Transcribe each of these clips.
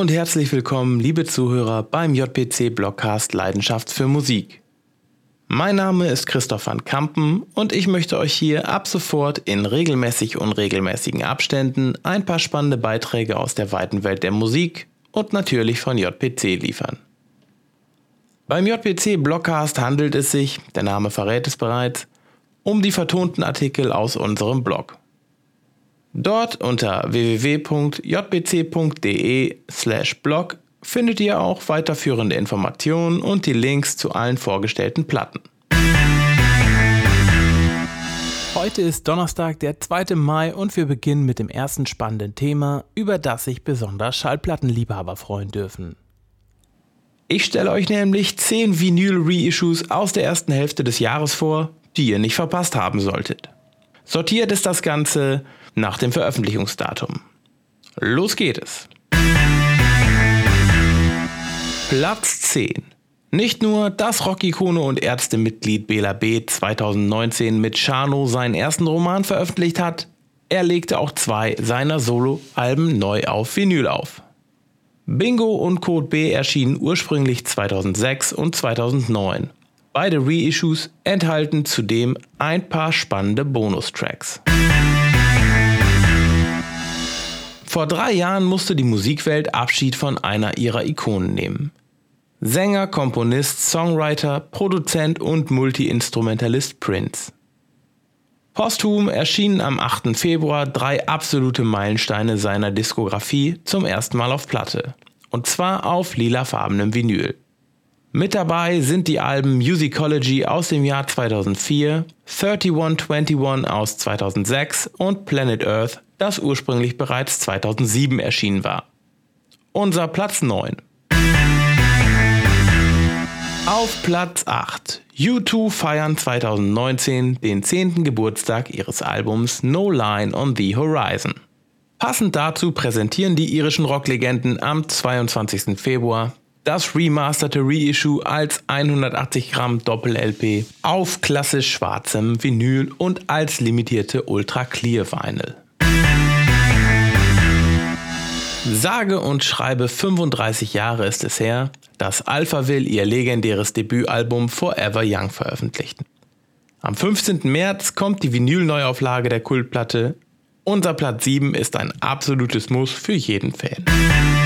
Und herzlich willkommen, liebe Zuhörer, beim JPC Blogcast Leidenschaft für Musik. Mein Name ist Christoph van Kampen und ich möchte euch hier ab sofort in regelmäßig unregelmäßigen Abständen ein paar spannende Beiträge aus der weiten Welt der Musik und natürlich von JPC liefern. Beim JPC Blogcast handelt es sich, der Name verrät es bereits, um die vertonten Artikel aus unserem Blog. Dort unter www.jbc.de/blog findet ihr auch weiterführende Informationen und die Links zu allen vorgestellten Platten. Heute ist Donnerstag, der 2. Mai und wir beginnen mit dem ersten spannenden Thema, über das sich besonders Schallplattenliebhaber freuen dürfen. Ich stelle euch nämlich 10 Vinyl-Reissues aus der ersten Hälfte des Jahres vor, die ihr nicht verpasst haben solltet. Sortiert ist das Ganze nach dem Veröffentlichungsdatum. Los geht es. Platz 10. Nicht nur, dass Rockikone und Ärztemitglied Bela B. 2019 mit Chano seinen ersten Roman veröffentlicht hat, er legte auch zwei seiner Solo-Alben neu auf Vinyl auf. Bingo und Code B erschienen ursprünglich 2006 und 2009. Beide Reissues enthalten zudem ein paar spannende Bonustracks. Vor drei Jahren musste die Musikwelt Abschied von einer ihrer Ikonen nehmen. Sänger, Komponist, Songwriter, Produzent und Multiinstrumentalist Prince. Posthum erschienen am 8. Februar drei absolute Meilensteine seiner Diskografie zum ersten Mal auf Platte. Und zwar auf lilafarbenem Vinyl. Mit dabei sind die Alben Musicology aus dem Jahr 2004, 3121 aus 2006 und Planet Earth, das ursprünglich bereits 2007 erschienen war. Unser Platz 9. Auf Platz 8. U2 feiern 2019 den 10. Geburtstag ihres Albums No Line on the Horizon. Passend dazu präsentieren die irischen Rocklegenden am 22. Februar das remasterte Reissue als 180 Gramm Doppel-LP auf klassisch schwarzem Vinyl und als limitierte Ultra Clear Vinyl. Sage und schreibe 35 Jahre ist es her, dass Alphaville ihr legendäres Debütalbum Forever Young veröffentlichten. Am 15. März kommt die Vinyl-Neuauflage der Kultplatte. Unser Platz 7 ist ein absolutes Muss für jeden Fan.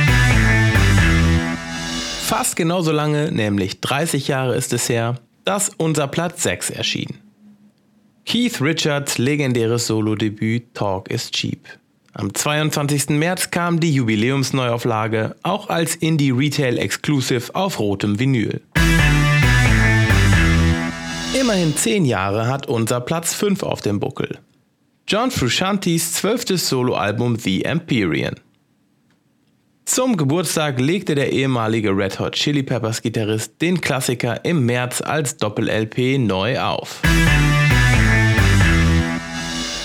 Fast genauso lange, nämlich 30 Jahre ist es her, dass unser Platz 6 erschien. Keith Richards legendäres Solo-Debüt Talk is Cheap. Am 22. März kam die Jubiläumsneuauflage, auch als Indie Retail Exclusive auf rotem Vinyl. Immerhin 10 Jahre hat unser Platz 5 auf dem Buckel. John Frusciantes zwölftes Soloalbum The Empyrean. Zum Geburtstag legte der ehemalige Red Hot Chili Peppers Gitarrist den Klassiker im März als Doppel-LP neu auf.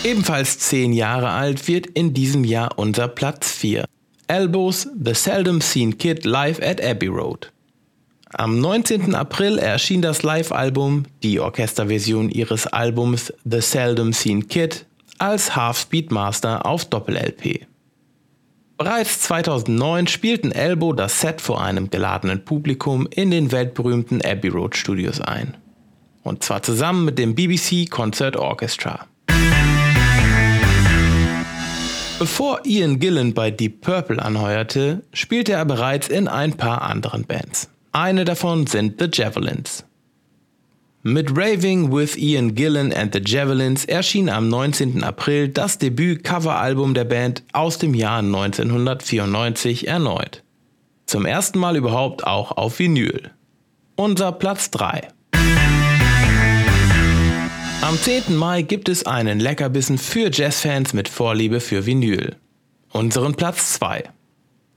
Ebenfalls zehn Jahre alt wird in diesem Jahr unser Platz 4. Elbows The Seldom Seen Kid live at Abbey Road. Am 19. April erschien das Live-Album, die Orchesterversion ihres Albums The Seldom Seen Kid, als Half-Speed Master auf Doppel-LP. Bereits 2009 spielten Elbow das Set vor einem geladenen Publikum in den weltberühmten Abbey Road Studios ein. Und zwar zusammen mit dem BBC Concert Orchestra. Bevor Ian Gillan bei Deep Purple anheuerte, spielte er bereits in ein paar anderen Bands. Eine davon sind The Javelins. Mit Raving with Ian Gillan and the Javelins erschien am 19. April das Debüt-Coveralbum der Band aus dem Jahr 1994 erneut. Zum ersten Mal überhaupt auch auf Vinyl. Unser Platz 3. Am 10. Mai gibt es einen Leckerbissen für Jazzfans mit Vorliebe für Vinyl. Unseren Platz 2.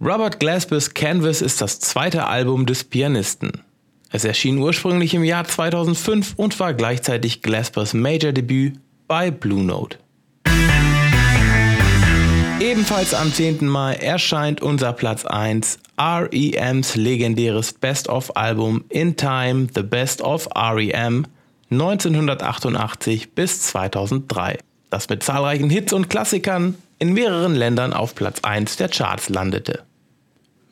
Robert Glasper's Canvas ist das zweite Album des Pianisten. Es erschien ursprünglich im Jahr 2005 und war gleichzeitig Glaspers Major-Debüt bei Blue Note. Ebenfalls am 10. Mai erscheint unser Platz 1 REMs legendäres Best-of-Album In Time The Best of REM 1988 bis 2003, das mit zahlreichen Hits und Klassikern in mehreren Ländern auf Platz 1 der Charts landete.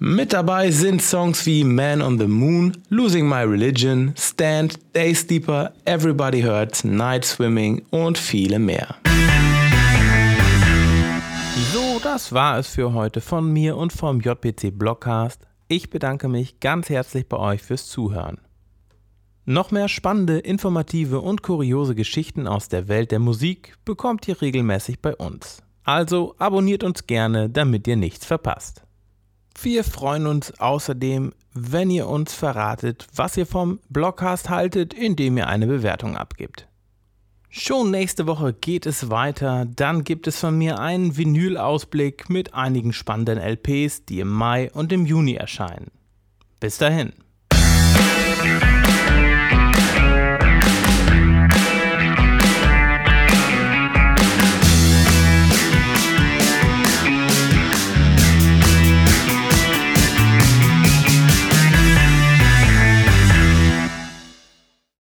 Mit dabei sind Songs wie Man on the Moon, Losing My Religion, Stand, Day Sleeper, Everybody Hurts, Night Swimming und viele mehr. So, das war es für heute von mir und vom JPC Blogcast. Ich bedanke mich ganz herzlich bei euch fürs Zuhören. Noch mehr spannende, informative und kuriose Geschichten aus der Welt der Musik bekommt ihr regelmäßig bei uns. Also abonniert uns gerne, damit ihr nichts verpasst. Wir freuen uns außerdem, wenn ihr uns verratet, was ihr vom Blogcast haltet, indem ihr eine Bewertung abgibt. Schon nächste Woche geht es weiter. Dann gibt es von mir einen Vinyl-Ausblick mit einigen spannenden LPs, die im Mai und im Juni erscheinen. Bis dahin.